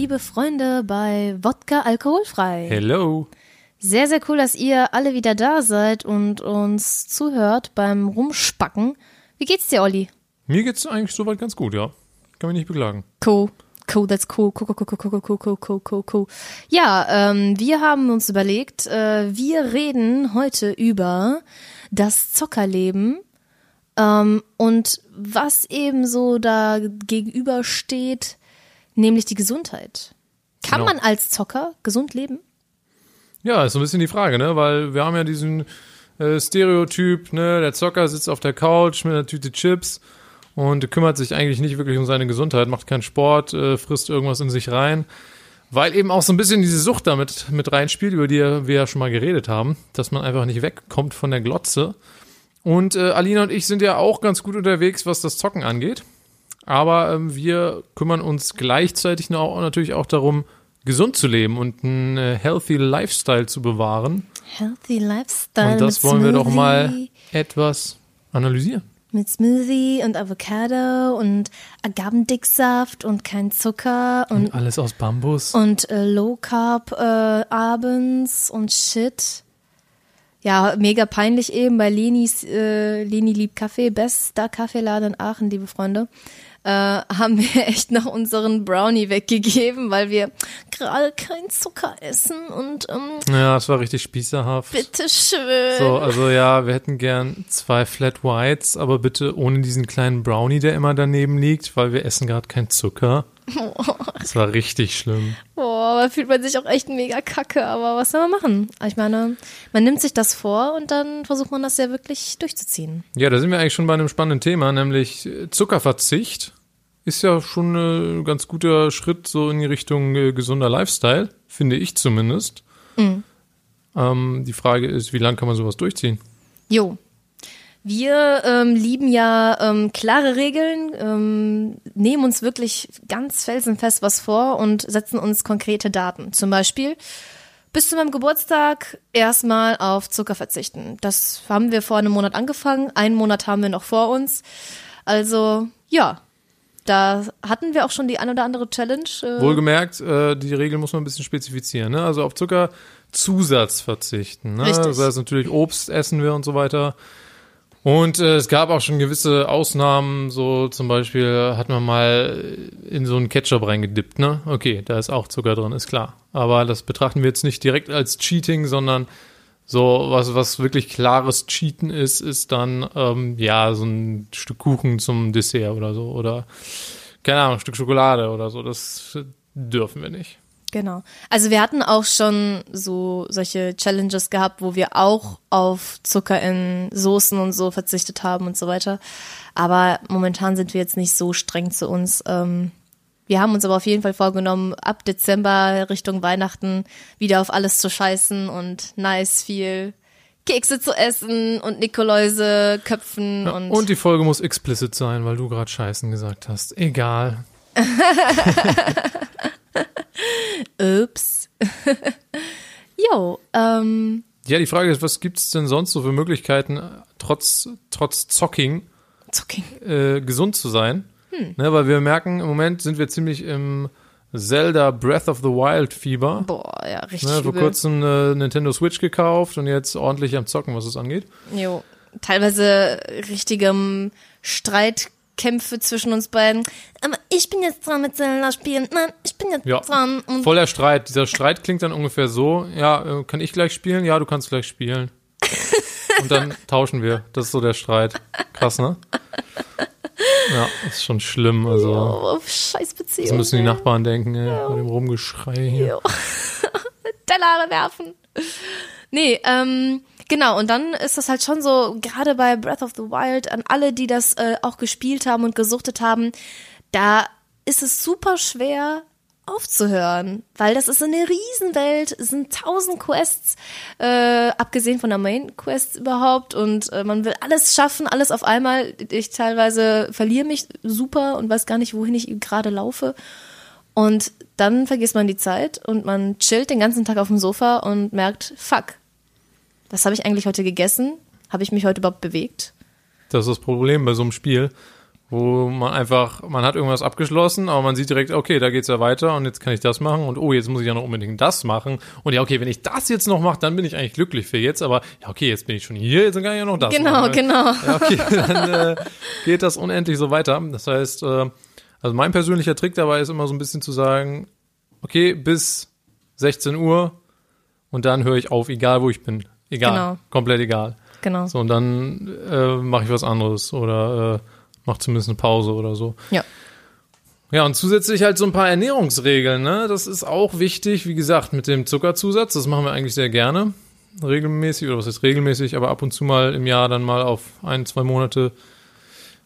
liebe Freunde bei Wodka Alkoholfrei. Hello. Sehr, sehr cool, dass ihr alle wieder da seid und uns zuhört beim Rumspacken. Wie geht's dir, Olli? Mir geht's eigentlich soweit ganz gut, ja. Kann mich nicht beklagen. Cool. Cool, that's cool. Cool, cool, cool, cool, cool, cool, cool, cool, cool. Ja, ähm, wir haben uns überlegt, äh, wir reden heute über das Zockerleben ähm, und was eben so da gegenübersteht, nämlich die Gesundheit. Kann Genau. man als Zocker gesund leben? Ja, ist so ein bisschen die Frage, ne? Weil wir haben ja diesen äh, Stereotyp, ne? Der Zocker sitzt auf der Couch mit einer Tüte Chips und kümmert sich eigentlich nicht wirklich um seine Gesundheit, macht keinen Sport, äh, frisst irgendwas in sich rein. Weil eben auch so ein bisschen diese Sucht damit mit reinspielt, über die wir ja schon mal geredet haben, dass man einfach nicht wegkommt von der Glotze. Und äh, Alina und ich sind ja auch ganz gut unterwegs, was das Zocken angeht. Aber ähm, wir kümmern uns gleichzeitig noch, natürlich auch darum, gesund zu leben und einen äh, healthy Lifestyle zu bewahren. Healthy Lifestyle. Und das wollen wir doch mal etwas analysieren. Mit Smoothie und Avocado und Agavendicksaft und kein Zucker und, Und alles aus Bambus. und äh, Low Carb äh, abends und Shit. Ja, mega peinlich eben bei Lenis, äh, Leni liebt Kaffee, bester Kaffeeladen in Aachen, liebe Freunde, äh, haben wir echt noch unseren Brownie weggegeben, weil wir gerade kein Zucker essen und ähm, Ja, es war richtig spießerhaft. bitteschön. So, also ja, wir hätten gern zwei Flat Whites, aber bitte ohne diesen kleinen Brownie, der immer daneben liegt, weil wir essen gerade keinen Zucker. Das war richtig schlimm. Boah, da fühlt man sich auch echt mega kacke, aber was soll man machen? Ich meine, man nimmt sich das vor und dann versucht man das ja wirklich durchzuziehen. Ja, da sind wir eigentlich schon bei einem spannenden Thema, nämlich äh, Zuckerverzicht. Ist ja schon ein ganz guter Schritt so in die Richtung äh, gesunder Lifestyle, finde ich zumindest. Ähm, die Frage ist, wie lange kann man sowas durchziehen? Jo. Wir ähm, lieben ja ähm, klare Regeln, ähm, nehmen uns wirklich ganz felsenfest was vor und setzen uns konkrete Daten. Zum Beispiel bis zu meinem Geburtstag erstmal auf Zucker verzichten. Das haben wir vor einem Monat angefangen. Einen Monat haben wir noch vor uns. Also ja, da hatten wir auch schon die ein oder andere Challenge. Äh, Wohlgemerkt, äh, die Regel muss man ein bisschen spezifizieren. Ne? Also auf Zuckerzusatz verzichten. Ne? Richtig. Das heißt natürlich Obst essen wir und so weiter. Und äh, es gab auch schon gewisse Ausnahmen, so zum Beispiel hat man mal in so einen Ketchup reingedippt, ne? Okay, da ist auch Zucker drin, ist klar. Aber das betrachten wir jetzt nicht direkt als Cheating, sondern so was, was wirklich klares Cheaten ist, ist dann ähm, ja so ein Stück Kuchen zum Dessert oder so oder keine Ahnung, ein Stück Schokolade oder so. Das dürfen wir nicht. Genau. Also wir hatten auch schon so solche Challenges gehabt, wo wir auch auf Zucker in Soßen und so verzichtet haben und so weiter. Aber momentan sind wir jetzt nicht so streng zu uns. Ähm, wir haben uns aber auf jeden Fall vorgenommen, ab Dezember Richtung Weihnachten wieder auf alles zu scheißen und nice viel Kekse zu essen und Nikoläuse köpfen Ja, und, und die Folge muss explicit sein, weil du gerade Scheißen gesagt hast. Egal. Ups. Jo, ähm, Ja, die Frage ist, was gibt's denn sonst so für Möglichkeiten, trotz, trotz Zocking Zucking. äh, gesund zu sein? Hm. Ne, weil wir merken, im Moment sind wir ziemlich im Zelda Breath of the Wild Fieber. Boah, ja, richtig Ne, vor kurzem eine Nintendo Switch gekauft und jetzt ordentlich am Zocken, was es angeht. Jo, teilweise richtigem Streitkämpfe zwischen uns beiden. Aber ich bin jetzt dran mit Zelda spielen. Nein, ich bin jetzt Ja, dran. Und voller Streit. Dieser Streit klingt dann ungefähr so, ja, äh, kann ich gleich spielen? Ja, du kannst gleich spielen. Und dann tauschen wir. Das ist so der Streit. Krass, ne? Ja, ist schon schlimm. Also, oh, das Scheißbeziehung. müssen die Nachbarn denken, ey, bei dem Rumgeschrei hier. Jo. Teller werfen. Nee, ähm, genau, und dann ist das halt schon so, gerade bei Breath of the Wild, an alle, die das äh, auch gespielt haben und gesuchtet haben, da ist es super schwer aufzuhören, weil das ist eine Riesenwelt, es sind tausend Quests, äh, abgesehen von der Main Quest überhaupt und äh, man will alles schaffen, alles auf einmal. Ich teilweise verliere mich super und weiß gar nicht, wohin ich gerade laufe. Und dann vergisst man die Zeit und man chillt den ganzen Tag auf dem Sofa und merkt, fuck, was habe ich eigentlich heute gegessen? Habe ich mich heute überhaupt bewegt? Das ist das Problem bei so einem Spiel, wo man einfach, man hat irgendwas abgeschlossen, aber man sieht direkt, okay, da geht's ja weiter und jetzt kann ich das machen und oh, jetzt muss ich ja noch unbedingt das machen und ja, okay, wenn ich das jetzt noch mache, dann bin ich eigentlich glücklich für jetzt, aber ja, okay, jetzt bin ich schon hier, jetzt kann ich ja noch das Genau, machen. genau. Ja, okay, dann äh, geht das unendlich so weiter. Das heißt, äh, also mein persönlicher Trick dabei ist immer so ein bisschen zu sagen, okay, bis 16 Uhr und dann höre ich auf, egal wo ich bin. Egal, Genau. komplett egal. Genau. So, und dann äh, mache ich was anderes oder äh, mache zumindest eine Pause oder so. Ja. Ja, und zusätzlich halt so ein paar Ernährungsregeln, ne? Das ist auch wichtig, wie gesagt, mit dem Zuckerzusatz. Das machen wir eigentlich sehr gerne. Regelmäßig, oder was heißt regelmäßig, aber ab und zu mal im Jahr dann mal auf ein, zwei Monate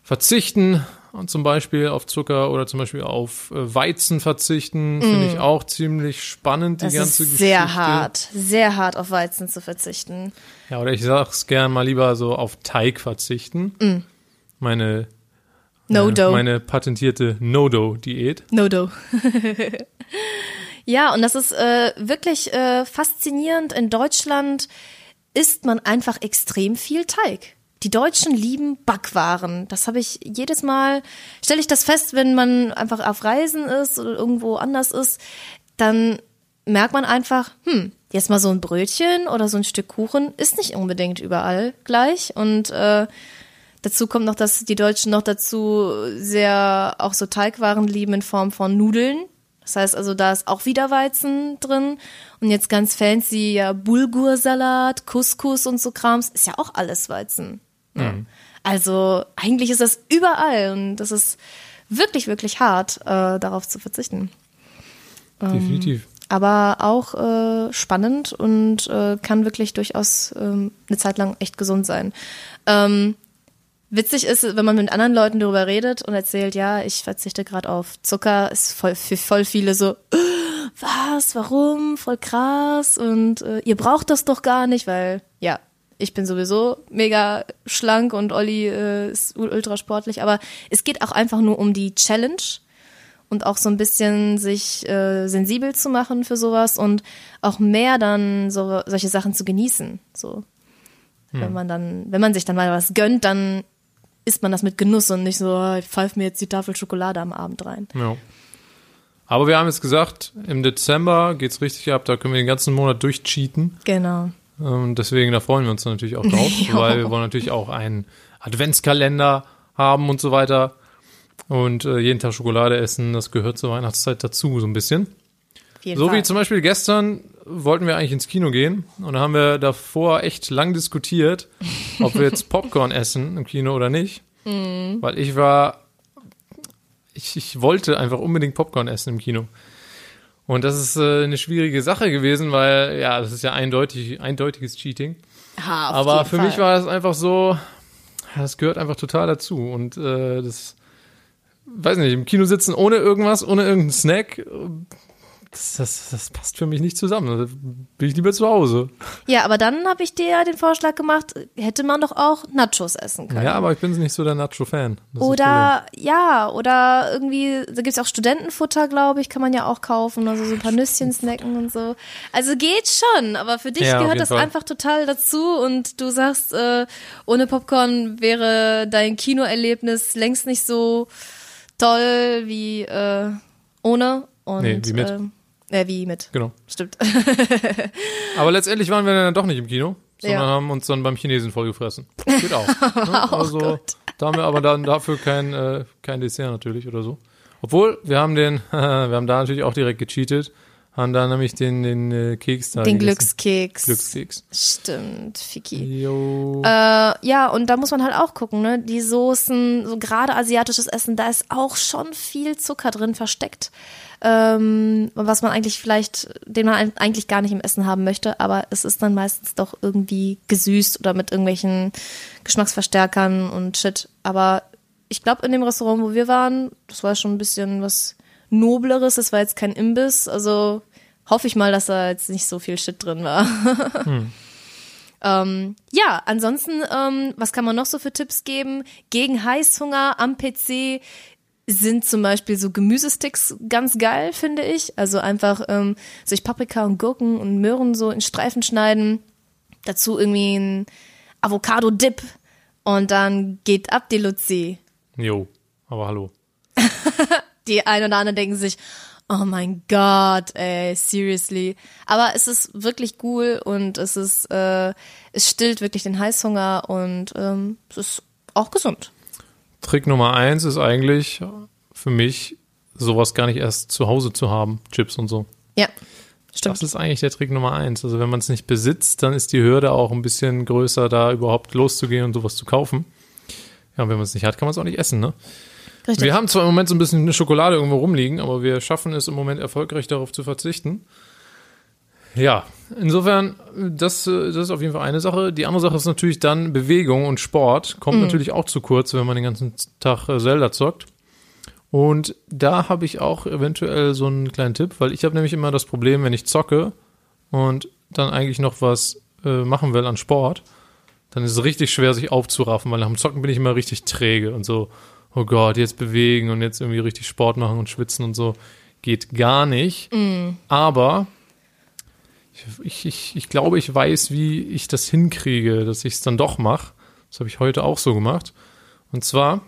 verzichten. Und zum Beispiel auf Zucker oder zum Beispiel auf äh, Weizen verzichten, finde ich auch ziemlich spannend, die Mm. Das ganze ist Geschichte. sehr hart, sehr hart auf Weizen zu verzichten. Ja, oder ich sag's gern mal lieber so auf Teig verzichten. Meine, No äh, dough. meine patentierte No-Do-Diät. No do. ja, und das ist äh, wirklich äh, faszinierend. In Deutschland isst man einfach extrem viel Teig. Die Deutschen lieben Backwaren. Das habe ich jedes Mal, stelle ich das fest, wenn man einfach auf Reisen ist oder irgendwo anders ist, dann merkt man einfach, hm, jetzt mal so ein Brötchen oder so ein Stück Kuchen ist nicht unbedingt überall gleich. Und äh, Dazu kommt noch, dass die Deutschen noch dazu sehr auch so Teigwaren lieben in Form von Nudeln. Das heißt also, da ist auch wieder Weizen drin. Und jetzt ganz fancy, ja, Bulgursalat, Couscous und so Krams, ist ja auch alles Weizen. Ja. Also eigentlich ist das überall und das ist wirklich, wirklich hart, äh, darauf zu verzichten. Definitiv. Aber auch äh, spannend und äh, kann wirklich durchaus ähm, eine Zeit lang echt gesund sein. Ähm, witzig ist, wenn man mit anderen Leuten darüber redet und erzählt, ja, ich verzichte gerade auf Zucker, ist voll, für voll viele so, "Äh, was, warum, voll krass und äh, ihr braucht das doch gar nicht, weil ich bin sowieso mega schlank und Olli äh, ist ultra sportlich, aber es geht auch einfach nur um die Challenge und auch so ein bisschen sich äh, sensibel zu machen für sowas und auch mehr dann so solche Sachen zu genießen. So, wenn man dann, wenn man sich dann mal was gönnt, dann isst man das mit Genuss und nicht so, "Ah, ich pfeife mir jetzt die Tafel Schokolade am Abend rein. Ja. Aber wir haben jetzt gesagt, im Dezember geht's richtig ab, da können wir den ganzen Monat durchcheaten. Genau. Und deswegen, da freuen wir uns natürlich auch drauf, Jo. weil wir wollen natürlich auch einen Adventskalender haben und so weiter. Und äh, jeden Tag Schokolade essen, das gehört zur Weihnachtszeit dazu, so ein bisschen. So Fall. wie zum Beispiel gestern wollten wir eigentlich ins Kino gehen und da haben wir davor echt lang diskutiert, ob wir jetzt Popcorn essen im Kino oder nicht. Mhm. Weil ich war, ich, ich wollte einfach unbedingt Popcorn essen im Kino. Und das ist äh, eine schwierige Sache gewesen, weil ja, das ist ja eindeutig, eindeutiges Cheating. Ha, auf Aber für Fall. mich war es einfach so, das gehört einfach total dazu. Und äh, das, weiß nicht, im Kino sitzen ohne irgendwas, ohne irgendeinen Snack, das, das, das passt für mich nicht zusammen. Da bin ich lieber zu Hause. Ja, aber dann habe ich dir ja den Vorschlag gemacht, hätte man doch auch Nachos essen können. Ja, aber ich bin nicht so der Nacho-Fan. Oder ja, oder irgendwie, da gibt's auch Studentenfutter, glaube ich, kann man ja auch kaufen, also so ein paar Nüsschen snacken und so. Also geht schon, aber für dich Ja, gehört das Fall. einfach total dazu und du sagst, äh, ohne Popcorn wäre dein Kinoerlebnis längst nicht so toll wie äh, ohne. Und, Nee, wie mit. ähm, äh, wie mit. Genau. Stimmt. Aber letztendlich waren wir dann doch nicht im Kino, sondern Ja. haben uns dann beim Chinesen vollgefressen. Geht auch. ne? Also da haben wir aber dann dafür kein, äh, kein Dessert natürlich oder so. Obwohl, wir haben den, wir haben da natürlich auch direkt gecheatet, haben da nämlich den, den äh, Keks da Den gegessen. Glückskeks. Glückskeks. Stimmt, Fiki. Jo. Äh, ja, und da muss man halt auch gucken, ne? Die Soßen, so gerade asiatisches Essen, da ist auch schon viel Zucker drin versteckt. Ähm, was man eigentlich vielleicht, den man eigentlich gar nicht im Essen haben möchte, aber es ist dann meistens doch irgendwie gesüßt oder mit irgendwelchen Geschmacksverstärkern und Shit. Aber ich glaube, in dem Restaurant, wo wir waren, das war schon ein bisschen was Nobleres, das war jetzt kein Imbiss, also hoffe ich mal, dass da jetzt nicht so viel Shit drin war. Ähm, ja, ansonsten, ähm, was kann man noch so für Tipps geben? Gegen Heißhunger am PC sind zum Beispiel so Gemüsesticks ganz geil, finde ich. Also einfach ähm, sich Paprika und Gurken und Möhren so in Streifen schneiden. Dazu irgendwie ein Avocado-Dip und dann geht ab die Luzi. Jo. Aber hallo. Die ein oder anderen denken sich, oh mein Gott, ey, seriously. Aber es ist wirklich cool und es ist, äh, es stillt wirklich den Heißhunger und ähm, es ist auch gesund. Trick Nummer eins ist eigentlich für mich, sowas gar nicht erst zu Hause zu haben, Chips und so. Ja, stimmt. Das ist eigentlich der Trick Nummer eins. Also wenn man es nicht besitzt, dann ist die Hürde auch ein bisschen größer, da überhaupt loszugehen und sowas zu kaufen. Ja, und wenn man es nicht hat, kann man es auch nicht essen, ne? Richtig. Wir haben zwar im Moment so ein bisschen eine Schokolade irgendwo rumliegen, aber wir schaffen es im Moment erfolgreich darauf zu verzichten. Ja, insofern, das, äh, das ist auf jeden Fall eine Sache. Die andere Sache ist natürlich dann Bewegung und Sport. Kommt natürlich auch zu kurz, wenn man den ganzen Tag äh, Zelda zockt. Und da habe ich auch eventuell so einen kleinen Tipp, weil ich habe nämlich immer das Problem, wenn ich zocke und dann eigentlich noch was äh, machen will an Sport, dann ist es richtig schwer, sich aufzuraffen, weil nach dem Zocken bin ich immer richtig träge und so, oh Gott, jetzt bewegen und jetzt irgendwie richtig Sport machen und schwitzen und so. Geht gar nicht. Aber ich, ich, ich glaube, ich weiß, wie ich das hinkriege, dass ich es dann doch mache. Das habe ich heute auch so gemacht. Und zwar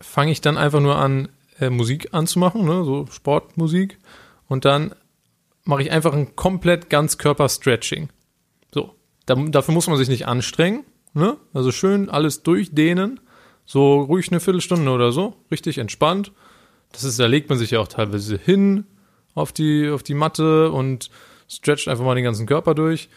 fange ich dann einfach nur an, äh, Musik anzumachen, ne? so Sportmusik. Und dann mache ich einfach ein komplett Ganzkörper-Stretching. So. Da, dafür muss man sich nicht anstrengen. Ne? Also schön alles durchdehnen. So ruhig eine Viertelstunde oder so. Richtig entspannt. Das ist, da legt man sich ja auch teilweise hin auf die, auf die Matte und stretcht einfach mal den ganzen Körper durch.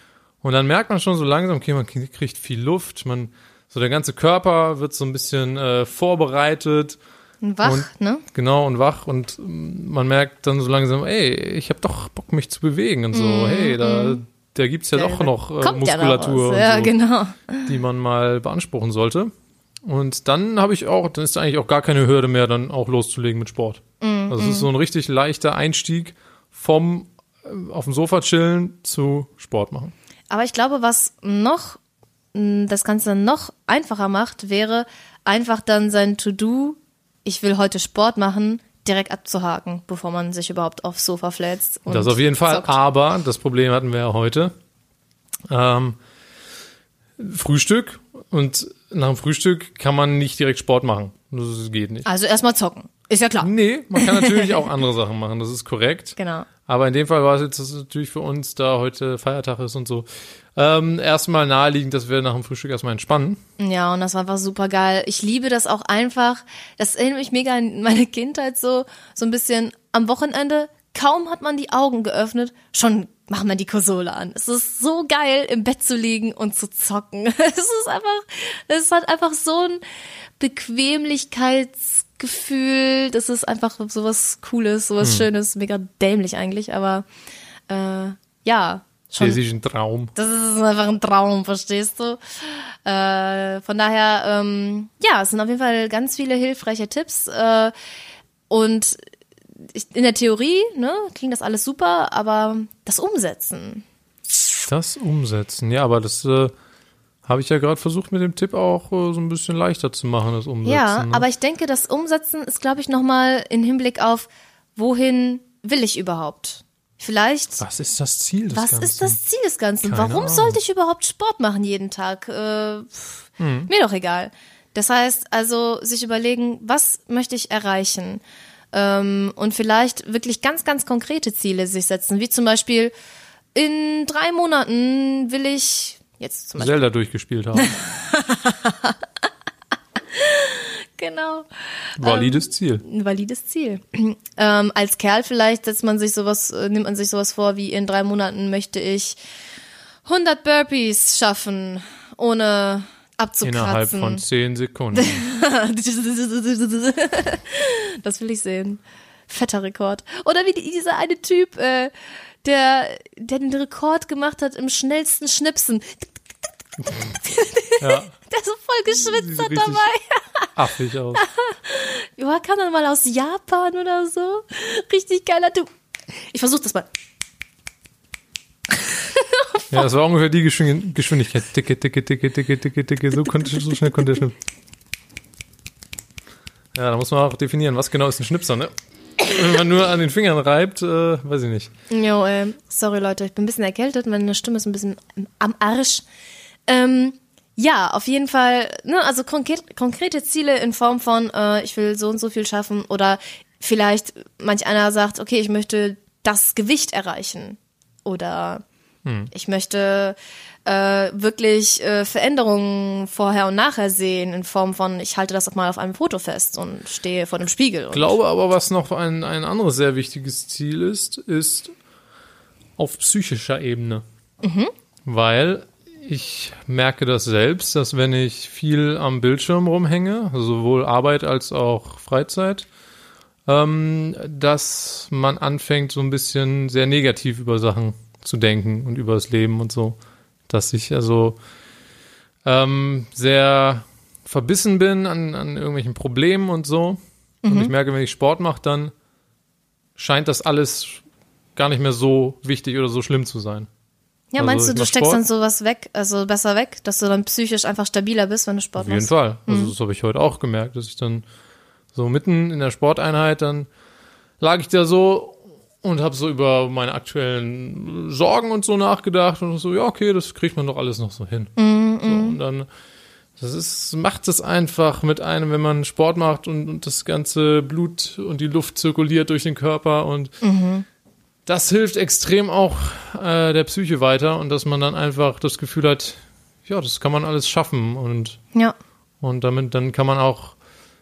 Und dann merkt man schon so langsam, okay, man kriegt viel Luft, man, so der ganze Körper wird so ein bisschen äh, vorbereitet. Und wach, und, ne? Genau, und wach und mm, man merkt dann so langsam, ey, ich habe doch Bock, mich zu bewegen und so, hey, da, da gibt's ja doch noch äh, ja Muskulatur. Ja, und so, genau. die man mal beanspruchen sollte. Und dann habe ich auch, dann ist eigentlich auch gar keine Hürde mehr, dann auch loszulegen mit Sport. Mhm, Also es ist so ein richtig leichter Einstieg vom äh, auf dem Sofa chillen zu Sport machen. Aber ich glaube, was noch mh, das Ganze noch einfacher macht, wäre einfach dann sein To-Do, ich will heute Sport machen, direkt abzuhaken, bevor man sich überhaupt aufs Sofa flätzt. das auf jeden Fall. zockt. Aber das Problem hatten wir ja heute. Ähm, Frühstück und nach dem Frühstück kann man nicht direkt Sport machen. Das geht nicht. Also erstmal zocken. Ist ja klar. Nee, man kann natürlich auch andere Sachen machen, das ist korrekt. Genau. Aber in dem Fall war es jetzt natürlich für uns, da heute Feiertag ist und so, ähm, erstmal naheliegend, dass wir nach dem Frühstück erstmal entspannen. Ja, und das war einfach super geil. Ich liebe das auch einfach. Das erinnert mich mega an meine Kindheit so, so ein bisschen am Wochenende. Kaum hat man die Augen geöffnet, schon macht man die Konsole an. Es ist so geil, im Bett zu liegen und zu zocken. Es ist einfach, es hat einfach so ein Bequemlichkeitsgefühl. Das ist einfach sowas Cooles, sowas Schönes, mega dämlich eigentlich, aber äh, ja, schon. Das ist ein Traum. Das ist einfach ein Traum, verstehst du? Äh, von daher, ähm, ja, es sind auf jeden Fall ganz viele hilfreiche Tipps. Äh, und ich, in der Theorie, ne, klingt das alles super, aber das Umsetzen. Das umsetzen, ja, aber das äh, habe ich ja gerade versucht mit dem Tipp auch äh, so ein bisschen leichter zu machen, das Umsetzen. Ja, ne? aber ich denke, das Umsetzen ist, glaube ich, nochmal in Hinblick auf, wohin will ich überhaupt? Vielleicht. Was ist das Ziel des Was Ganzen? ist das Ziel des Ganzen? Keine Warum Ahnung. sollte ich überhaupt Sport machen jeden Tag? Äh, pff, Hm. Mir doch egal. Das heißt also, sich überlegen, was möchte ich erreichen? Ähm, und vielleicht wirklich ganz, ganz konkrete Ziele sich setzen, wie zum Beispiel, in drei Monaten will ich, jetzt zum Beispiel, Zelda durchgespielt haben. genau, Valides Ziel. ein valides Ziel. Ähm, als Kerl vielleicht setzt man sich sowas, äh, nimmt man sich sowas vor, wie in drei Monaten möchte ich 100 Burpees schaffen, ohne abzukratzen. Innerhalb von zehn Sekunden. das will ich sehen. Fetter Rekord. Oder wie die- dieser eine Typ, äh, der, der den Rekord gemacht hat im schnellsten Schnipsen. ja, Der so voll geschwitzt hat dabei. affig aus. Ja, kam dann mal aus Japan oder so. Richtig geiler Typ. Ich versuch das mal. Ja, das war ungefähr die Geschwin- Geschwindigkeit. Ticke, ticke, ticke, ticke, ticke, ticke. So, konnte, so schnell konnte er schnipsen. Ja, da muss man auch definieren, was genau ist ein Schnipser, ne? Wenn man nur an den Fingern reibt, äh, weiß ich nicht. Jo, äh, sorry Leute, ich bin ein bisschen erkältet, meine Stimme ist ein bisschen am Arsch. Ähm, Ja, auf jeden Fall, ne, also konkret, konkrete Ziele in Form von, äh, ich will so und so viel schaffen oder vielleicht manch einer sagt, okay, ich möchte das Gewicht erreichen oder hm. ich möchte äh, wirklich äh, Veränderungen vorher und nachher sehen in Form von, ich halte das auch mal auf einem Foto fest und stehe vor dem Spiegel. Ich glaube aber, was noch ein, ein anderes sehr wichtiges Ziel ist, ist auf psychischer Ebene. Mhm. Weil ich merke das selbst, dass wenn ich viel am Bildschirm rumhänge, sowohl Arbeit als auch Freizeit, ähm, dass man anfängt, so ein bisschen sehr negativ über Sachen zu denken und über das Leben und so dass ich also ähm, sehr verbissen bin an, an irgendwelchen Problemen und so. Mhm. Und ich merke, wenn ich Sport mache, dann scheint das alles gar nicht mehr so wichtig oder so schlimm zu sein. Ja, also meinst du, du steckst Sport? dann sowas weg, also besser weg, dass du dann psychisch einfach stabiler bist, wenn du Sport machst? Auf jeden Fall. Also mhm. das habe ich heute auch gemerkt, dass ich dann so mitten in der Sporteinheit dann lag ich da so und habe so über meine aktuellen Sorgen und so nachgedacht und so, ja, okay, das kriegt man doch alles noch so hin. Mm, so, und dann, das ist, macht es einfach mit einem, wenn man Sport macht und, und das ganze Blut und die Luft zirkuliert durch den Körper und mhm. das hilft extrem auch äh, der Psyche weiter und dass man dann einfach das Gefühl hat, ja, das kann man alles schaffen und, ja. und damit, dann kann man auch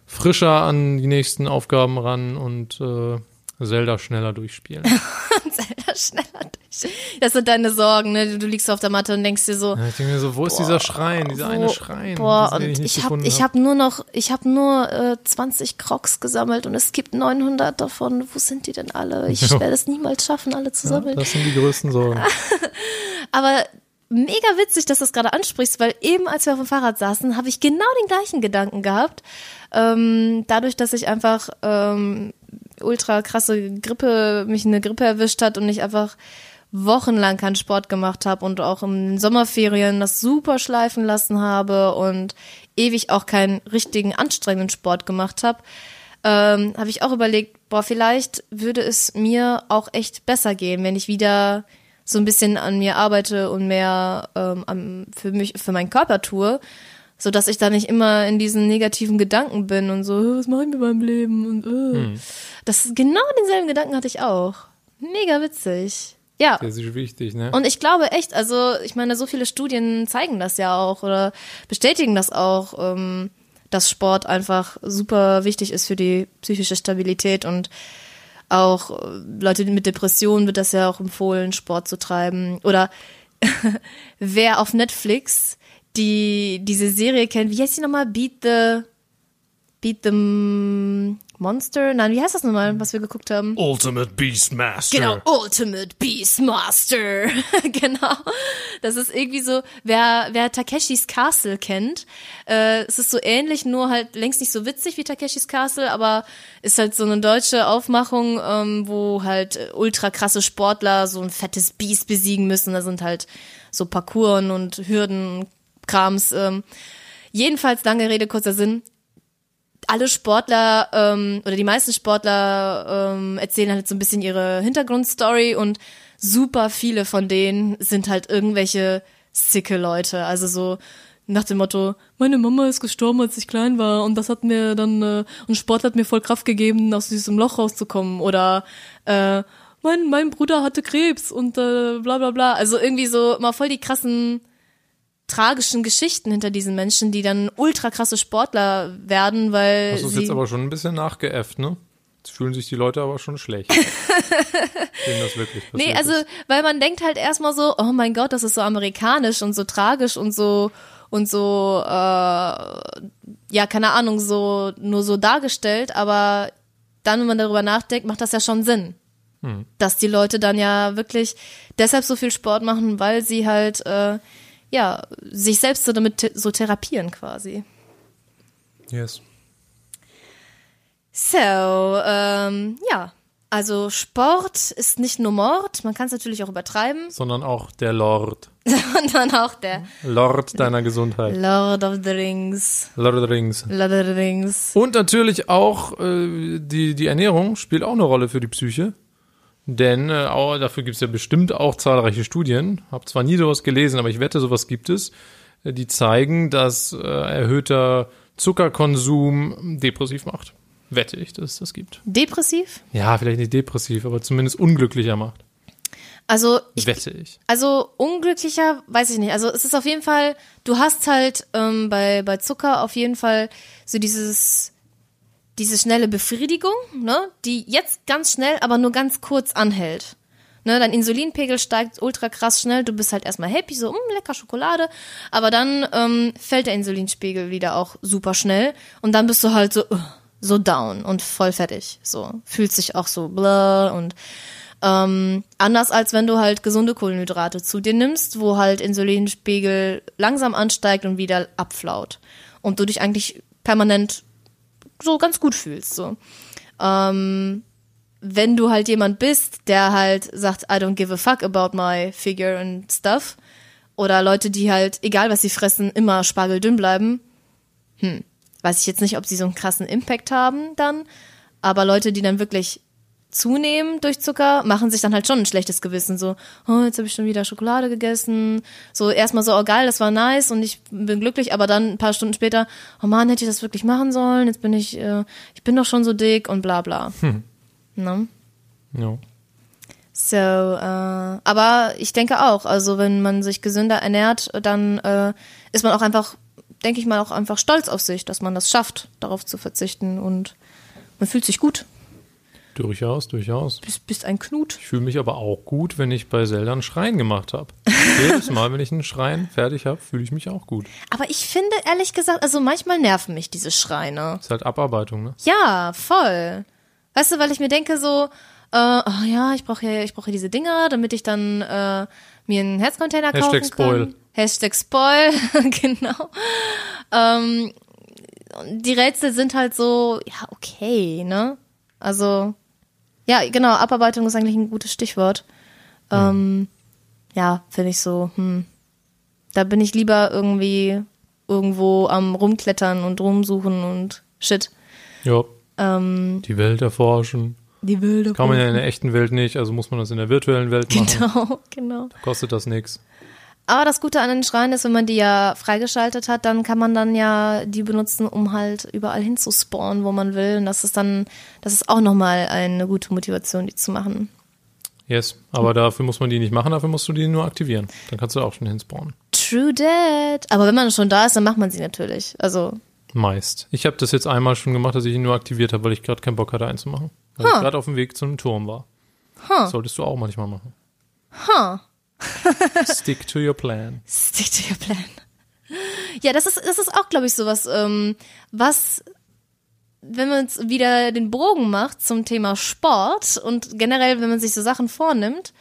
frischer an die nächsten Aufgaben ran und äh, Zelda schneller durchspielen. Zelda schneller durchspielen. Das sind deine Sorgen, ne? Du liegst auf der Matte und denkst dir so. Ja, ich denke mir so, wo boah, ist dieser Schrein, dieser wo, eine Schrein? Boah, und ich, ich habe ich hab nur noch, ich habe nur äh, 20 Crocs gesammelt und es gibt 900 davon. Wo sind die denn alle? Ich werde es niemals schaffen, alle zu ja, sammeln. Das sind die größten Sorgen. Aber mega witzig, dass du das gerade ansprichst, weil eben als wir auf dem Fahrrad saßen, habe ich genau den gleichen Gedanken gehabt. Ähm, dadurch, dass ich einfach ähm, ultra krasse Grippe, mich eine Grippe erwischt hat und ich einfach wochenlang keinen Sport gemacht habe und auch in den Sommerferien das super schleifen lassen habe und ewig auch keinen richtigen anstrengenden Sport gemacht habe, ähm, habe ich auch überlegt, boah, vielleicht würde es mir auch echt besser gehen, wenn ich wieder so ein bisschen an mir arbeite und mehr ähm, für mich, für meinen Körper tue so dass ich da nicht immer in diesen negativen Gedanken bin und so, was mache ich mit meinem Leben und äh. hm. das genau denselben Gedanken hatte ich auch. Mega witzig. Ja. Das ist wichtig, ne? Und ich glaube echt, also ich meine, so viele Studien zeigen das ja auch oder bestätigen das auch, ähm, dass Sport einfach super wichtig ist für die psychische Stabilität und auch äh, Leute mit Depressionen wird das ja auch empfohlen, Sport zu treiben. Oder wer auf Netflix die diese Serie kennt. Wie heißt die nochmal? Beat the Beat the Monster? Nein, wie heißt das nochmal, was wir geguckt haben? Ultimate Beastmaster. Genau, Ultimate Beastmaster. genau. Das ist irgendwie so, wer, wer Takeshis Castle kennt, äh, es ist so ähnlich, nur halt längst nicht so witzig wie Takeshis Castle, aber ist halt so eine deutsche Aufmachung, ähm, wo halt ultra krasse Sportler so ein fettes Biest besiegen müssen. Da sind halt so Parcours und Hürden Krams. Ähm, jedenfalls, lange Rede, kurzer Sinn. Alle Sportler ähm, oder die meisten Sportler ähm, erzählen halt so ein bisschen ihre Hintergrundstory und super viele von denen sind halt irgendwelche sicke Leute. Also so nach dem Motto, meine Mama ist gestorben, als ich klein war und das hat mir dann, äh, ein Sport hat mir voll Kraft gegeben, aus diesem Loch rauszukommen. Oder äh, mein, mein Bruder hatte Krebs und äh, bla bla bla. Also irgendwie so mal voll die krassen tragischen Geschichten hinter diesen Menschen, die dann ultra krasse Sportler werden, weil. Das ist jetzt aber schon ein bisschen nachgeäfft, ne? Jetzt fühlen sich die Leute aber schon schlecht. denen das wirklich nee, also, ist. weil man denkt halt erstmal so, oh mein Gott, das ist so amerikanisch und so tragisch und so und so, äh, ja, keine Ahnung, so nur so dargestellt, aber dann, wenn man darüber nachdenkt, macht das ja schon Sinn. Hm. Dass die Leute dann ja wirklich deshalb so viel Sport machen, weil sie halt äh, ja, sich selbst so damit so therapieren quasi. Yes. So, ähm, ja. Also Sport ist nicht nur Mord, man kann es natürlich auch übertreiben. Sondern auch der Lord. Sondern auch der Lord deiner Gesundheit. Lord of the Rings. Lord of the Rings. Lord of the Rings. Und natürlich auch äh, die, die Ernährung spielt auch eine Rolle für die Psyche. Denn äh, auch, dafür gibt es ja bestimmt auch zahlreiche Studien. Hab zwar nie sowas gelesen, aber ich wette, sowas gibt es. die zeigen, dass äh, erhöhter Zuckerkonsum depressiv macht. Wette ich, dass es das gibt. Depressiv? Ja, vielleicht nicht depressiv, aber zumindest unglücklicher macht. Also ich, Wette ich. also unglücklicher, weiß ich nicht. Also es ist auf jeden Fall, du hast halt ähm, bei bei Zucker auf jeden Fall so dieses diese schnelle Befriedigung, ne, die jetzt ganz schnell, aber nur ganz kurz anhält. Ne, dein Insulinpegel steigt ultra krass schnell, du bist halt erstmal happy, so, mm, lecker Schokolade, aber dann ähm, fällt der Insulinspiegel wieder auch super schnell und dann bist du halt so, uh, so down und voll fertig, so, fühlt sich auch so blah und ähm, anders als wenn du halt gesunde Kohlenhydrate zu dir nimmst, wo halt Insulinspiegel langsam ansteigt und wieder abflaut. Und du dich eigentlich permanent so ganz gut fühlst, so. Ähm, wenn du halt jemand bist, der halt sagt, I don't give a fuck about my figure and stuff, oder Leute, die halt, egal was sie fressen, immer spargeldünn bleiben, hm, weiß ich jetzt nicht, ob sie so einen krassen Impact haben dann, aber Leute, die dann wirklich zunehmen durch Zucker, machen sich dann halt schon ein schlechtes Gewissen, so, oh, jetzt habe ich schon wieder Schokolade gegessen, so erstmal so, oh geil, das war nice und ich bin glücklich, aber dann ein paar Stunden später, oh man, hätte ich das wirklich machen sollen, jetzt bin ich, äh, ich bin doch schon so dick und bla bla. Ne? Ja. So, äh, aber ich denke auch, also wenn man sich gesünder ernährt, dann äh, ist man auch einfach, denke ich mal, auch einfach stolz auf sich, dass man das schafft, darauf zu verzichten und man fühlt sich gut. Durchaus, durchaus. Bist, bist ein Knut. Ich fühle mich aber auch gut, wenn ich bei Zelda einen Schrein gemacht habe. Jedes Mal, wenn ich einen Schrein fertig habe, fühle ich mich auch gut. Aber ich finde, ehrlich gesagt, also manchmal nerven mich diese Schreine. Ist halt Abarbeitung, ne? Ja, voll. Weißt du, weil ich mir denke so, äh, oh ja, ich brauche ja, ich brauche diese Dinger, damit ich dann äh, mir einen Herzcontainer kaufen Hashtag Spoil. kann. Hashtag Spoil, genau. Ähm, die Rätsel sind halt so, ja, okay, ne? Also, ja, genau, Abarbeitung ist eigentlich ein gutes Stichwort. Ähm, ja, finde ich so, hm. Da bin ich lieber irgendwie irgendwo am rumklettern und rumsuchen und shit. Ja, Ähm, die Welt erforschen. die wilde Kann man ja in der echten Welt nicht, also muss man das in der virtuellen Welt machen. Genau, genau. Kostet das nichts. Aber das Gute an den Schreien ist, wenn man die ja freigeschaltet hat, dann kann man dann ja die benutzen, um halt überall hinzuspawnen, wo man will. Und das ist dann, das ist auch nochmal eine gute Motivation, die zu machen. Yes, aber dafür muss man die nicht machen, dafür musst du die nur aktivieren. Dann kannst du auch schon hinspawnen. True that. Aber wenn man schon da ist, dann macht man sie natürlich. Also, Meist. Ich habe das jetzt einmal schon gemacht, dass ich ihn nur aktiviert habe, weil ich gerade keinen Bock hatte einzumachen. Weil ich Huh. gerade auf dem Weg zum Turm war. huh, Solltest du auch manchmal machen. huh. Stick to your plan. Stick to your plan. Ja, das ist, das ist auch, glaube ich, sowas, ähm, was, wenn man jetzt wieder den Bogen macht zum Thema Sport und generell, wenn man sich so Sachen vornimmt,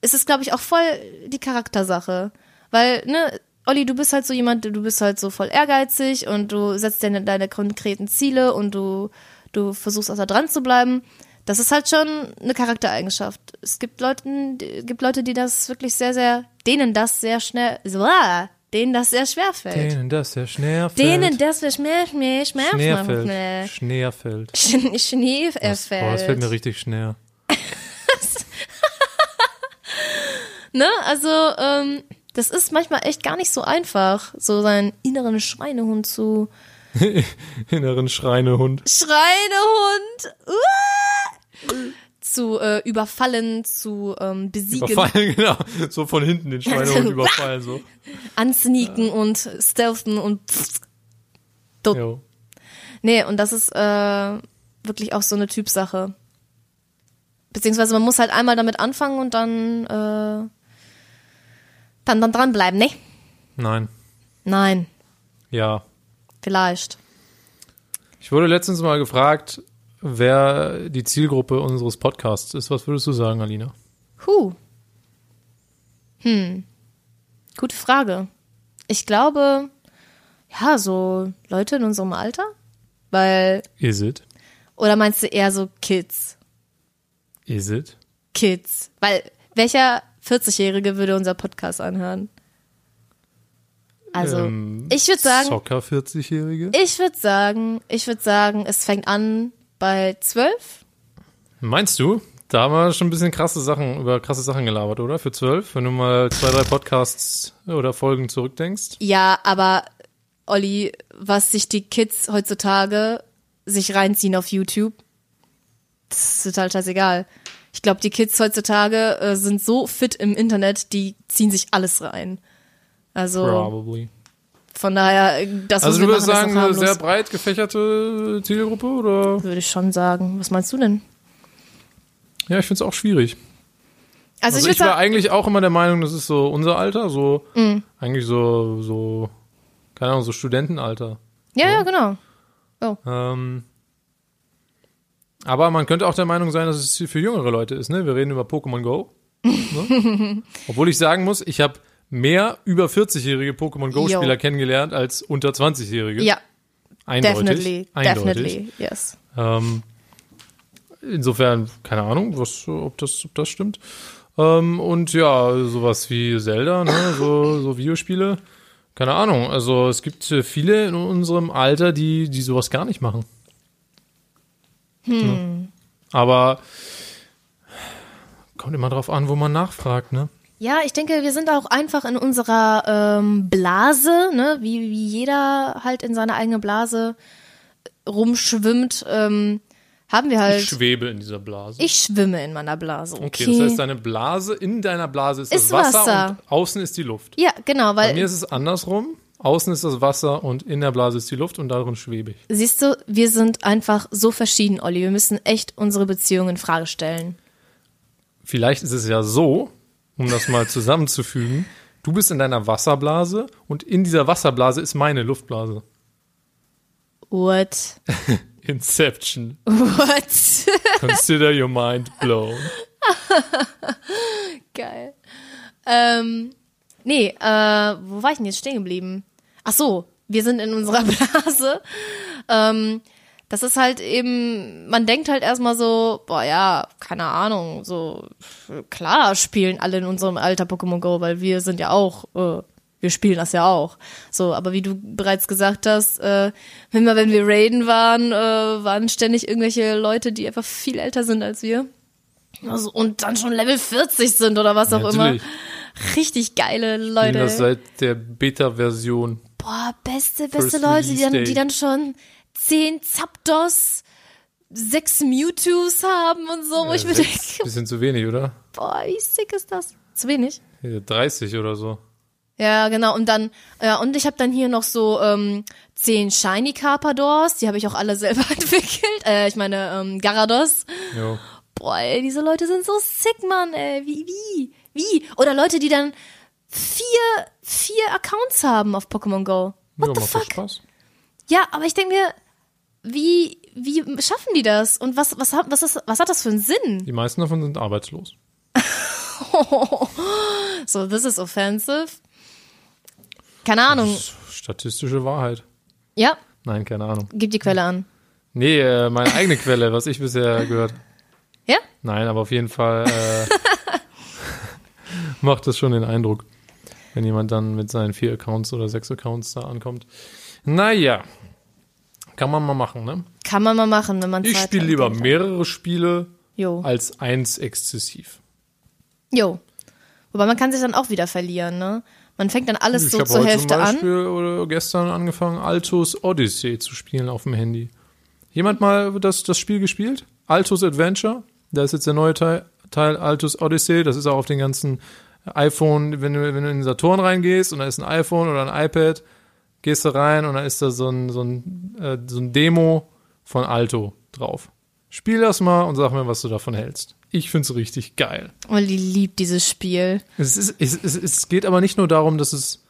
ist es, glaube ich, auch voll die Charaktersache. Weil, ne, Olli, du bist halt so jemand, du bist halt so voll ehrgeizig und du setzt deine, deine konkreten Ziele und du, du versuchst auch da dran zu bleiben. Das ist halt schon eine Charaktereigenschaft. Es gibt Leute, gibt Leute, die das wirklich sehr, sehr, denen das sehr schnell, so, ah, denen das sehr schwer fällt. Denen das sehr schnell fällt. Denen das sehr schwer, Schneerfeld. schwer, Schneerfeld. Schnee Boah, das fällt mir richtig schwer. Ne, also, ähm, das ist manchmal echt gar nicht so einfach, so seinen inneren Schweinehund zu, Inneren Schreinehund. Schweinehund, uh, zu äh, überfallen, zu ähm, besiegen, Überfallen, genau. So von hinten den Schweinehund überfallen, so. ansneaken und stealthen und pff, tot. Jo. Nee, und das ist äh, wirklich auch so eine Typsache. Beziehungsweise man muss halt einmal damit anfangen und dann, äh, dann, dann dranbleiben, ne? Nein. Nein, Ja. vielleicht. Ich wurde letztens mal gefragt, wer die Zielgruppe unseres Podcasts ist. Was würdest du sagen, Alina? Huh. Hm. Gute Frage. Ich glaube, ja, so Leute in unserem Alter? Weil, Is it? oder meinst du eher so Kids? Is it? Kids. Weil, welcher 40-Jährige würde unser Podcast anhören? Also, Ähm, ich würde sagen, Soccer 40-Jährige? ich würde sagen, ich würde sagen, es fängt an bei 12. Meinst du? Da haben wir schon ein bisschen krasse Sachen, über krasse Sachen gelabert, oder? Für zwölf, wenn du mal zwei, drei Podcasts oder Folgen zurückdenkst. Ja, aber Olli, was sich die Kids heutzutage sich reinziehen auf YouTube, das ist total scheißegal. Ich glaube, die Kids heutzutage äh, sind so fit im Internet, die ziehen sich alles rein. Also Probably. Von daher, äh, das Also du würdest sagen, eine sehr breit gefächerte Zielgruppe, oder? würde ich schon sagen. Was meinst du denn? Ja, ich finde es auch schwierig. Also, Also ich ich war eigentlich auch immer der Meinung, das ist so unser Alter, so Mhm. eigentlich so, so, keine Ahnung, so Studentenalter. ja, ja, genau. Ähm, aber man könnte auch der Meinung sein, dass es für jüngere Leute ist, ne? Wir reden über Pokémon Go. ne? Obwohl ich sagen muss, ich habe mehr über 40-jährige Pokémon Go-Spieler kennengelernt als unter 20-jährige. Ja, Eindeutig. definitely, Eindeutig. definitely, yes. Ähm, insofern, keine Ahnung, was, ob, das, ob das stimmt. Ähm, und ja, sowas wie Zelda, ne? so, so Videospiele. Keine Ahnung. Also es gibt äh, viele in unserem Alter, die, die sowas gar nicht machen. Hm. Aber kommt immer drauf an, wo man nachfragt, ne? Ja, ich denke, wir sind auch einfach in unserer ähm, Blase, ne, wie, wie jeder halt in seiner eigenen Blase rumschwimmt, ähm, haben wir halt. Ich schwebe in dieser Blase. Ich schwimme in meiner Blase. Okay, okay, das heißt, deine Blase, in deiner Blase ist, Ist das Wasser, Wasser. und außen ist die Luft. ja, genau, Bei mir weil ist es andersrum. Außen ist das Wasser und in der Blase ist die Luft und darin schwebe ich. siehst du, wir sind einfach so verschieden, Olli. Wir müssen echt unsere Beziehung in Frage stellen. Vielleicht ist es ja so, um das mal zusammenzufügen, du bist in deiner Wasserblase und in dieser Wasserblase ist meine Luftblase. What? Inception. What? Consider your mind blown. Geil. Ähm, nee, äh, wo war ich denn jetzt stehen geblieben? Ach so, wir sind in unserer Blase. Ähm, das ist halt eben, man denkt halt erstmal so, boah ja, keine Ahnung, so klar spielen alle in unserem Alter Pokémon Go, weil wir sind ja auch, äh, wir spielen das ja auch. So, aber wie du bereits gesagt hast, äh, immer wenn wir raiden waren, äh, waren ständig irgendwelche Leute, die einfach viel älter sind als wir. Also, und dann schon Level 40 sind oder was auch Natürlich. immer. Richtig geile Leute. das seit der Beta-Version. Boah, beste, beste First Leute, die dann, die dann schon 10 Zapdos, 6 Mewtwo's haben und so, wo ich mir sechs, denke, bisschen zu wenig, oder? boah, wie sick ist das? Zu wenig? Hier, 30 oder so. Ja, genau. Und dann, ja, und ich habe dann hier noch so ähm, 10 Shiny Carpadors, die habe ich auch alle selber entwickelt. Äh, ich meine, ähm, Garados. Jo. Boah, ey, diese Leute sind so sick, Mann, ey. Wie, wie, wie? Oder Leute, die dann vier, vier Accounts haben auf Pokémon Go. What ja, the fuck? Ja, aber ich denke mir, wie, wie schaffen die das? Und was, was, hat- was, ist, was hat das für einen Sinn? Die meisten davon sind arbeitslos. So, this is offensive. Keine Ahnung. Statistische Wahrheit. Ja, Nein, keine Ahnung. gib die Quelle an. Nee, äh, meine eigene Quelle, was ich bisher gehört. Ja? Nein, aber auf jeden Fall äh, macht das schon den Eindruck, wenn jemand dann mit seinen vier Accounts oder sechs Accounts da ankommt. Naja, kann man mal machen, ne? Kann man mal machen, wenn man Ich spiele lieber mehrere Spiele Jo. als eins exzessiv. Jo. Wobei man kann sich dann auch wieder verlieren, ne? Man fängt dann alles Ich so zur heute Hälfte zum an. Beispiel oder gestern angefangen, Altos Odyssey zu spielen auf dem Handy. Jemand mal das, das Spiel gespielt? Altos Adventure? Da ist jetzt der neue Teil, Teil Altos Odyssey. Das ist auch auf den ganzen iPhone, wenn du, wenn du in den Saturn reingehst und da ist ein iPhone oder ein iPad, gehst du rein und da ist da so ein, so ein, äh, so ein Demo von Alto drauf. Spiel das mal und sag mir, was du davon hältst. Ich find's richtig geil. Olli liebt dieses Spiel. Es, ist, es, es, es geht aber nicht nur darum, dass es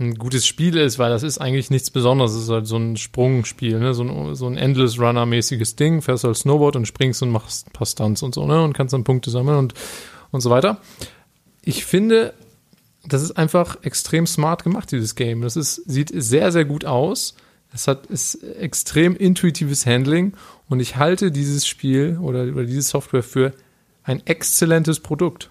ein gutes Spiel ist, weil das ist eigentlich nichts Besonderes. Es ist halt so ein Sprungspiel, ne? so, ein, so ein Endless Runner-mäßiges Ding. Fährst halt Snowboard und springst und machst ein paar Stunts und so, ne? Und kannst dann Punkte sammeln und, und so weiter. Ich finde, das ist einfach extrem smart gemacht, dieses Game. Das ist, sieht sehr, sehr gut aus. Es hat ist extrem intuitives Handling und ich halte dieses Spiel oder, oder diese Software für ein exzellentes Produkt.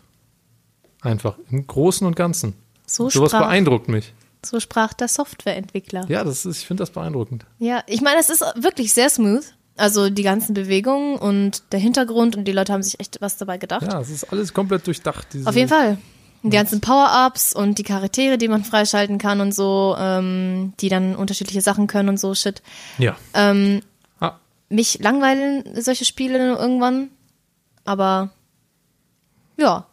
Einfach im Großen und Ganzen. So Sowas sprach, beeindruckt mich. so sprach der Softwareentwickler. Ja, das ist, ich finde das beeindruckend. Ja, ich meine, es ist wirklich sehr smooth. Also die ganzen Bewegungen und der Hintergrund und die Leute haben sich echt was dabei gedacht. Ja, es ist alles komplett durchdacht. Auf jeden Fall. Die ganzen Power-Ups und die Charaktere, die man freischalten kann und so, ähm, die dann unterschiedliche Sachen können und so shit. Ja. Ähm, Ah, mich langweilen solche Spiele irgendwann, aber ja.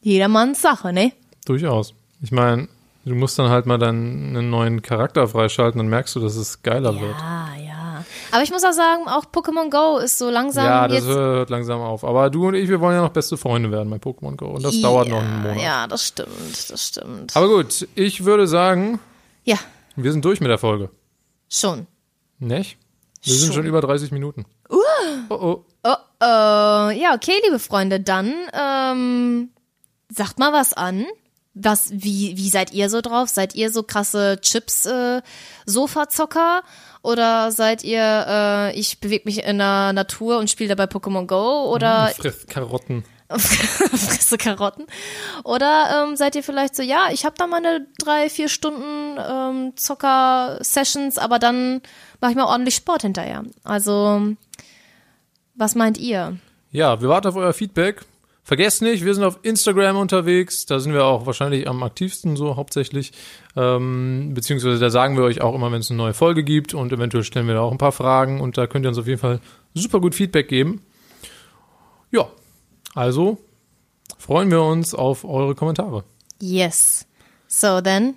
Jedermanns Sache, ne? durchaus. Ich meine, du musst dann halt mal dann einen neuen Charakter freischalten, dann merkst du, dass es geiler wird. Ja, ja. Aber ich muss auch sagen, auch Pokémon Go ist so langsam Ja, das hört langsam auf. Aber du und ich, wir wollen ja noch beste Freunde werden bei Pokémon Go. Und das dauert noch einen Monat. Ja, das stimmt, das stimmt. Aber gut, ich würde sagen, ja, wir sind durch mit der Folge. schon. Nicht? Wir sind schon über 30 Minuten. Oh oh. Oh, oh. Ja, okay, liebe Freunde, dann ähm, sagt mal was an. Was, wie, wie seid ihr so drauf? Seid ihr so krasse Chips-Sofa-Zocker? Oder seid ihr, äh, ich bewege mich in der Natur und spiele dabei Pokémon Go? Oder Friss Karotten. frisse Karotten? Oder ähm, seid ihr vielleicht so, ja, ich habe da meine drei, vier Stunden ähm, Zocker-Sessions, aber dann mache ich mal ordentlich Sport hinterher. Also, was meint ihr? Ja, wir warten auf euer Feedback. Vergesst nicht, wir sind auf Instagram unterwegs. Da sind wir auch wahrscheinlich am aktivsten so hauptsächlich. Ähm, beziehungsweise da sagen wir euch auch immer, wenn es eine neue Folge gibt und eventuell stellen wir da auch ein paar Fragen und da könnt ihr uns auf jeden Fall super gut Feedback geben. Ja, also freuen wir uns auf eure Kommentare. Yes. So, then,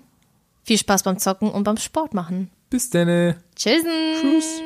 viel Spaß beim Zocken und beim Sport machen. Bis denne. Tschüss. Tschüss.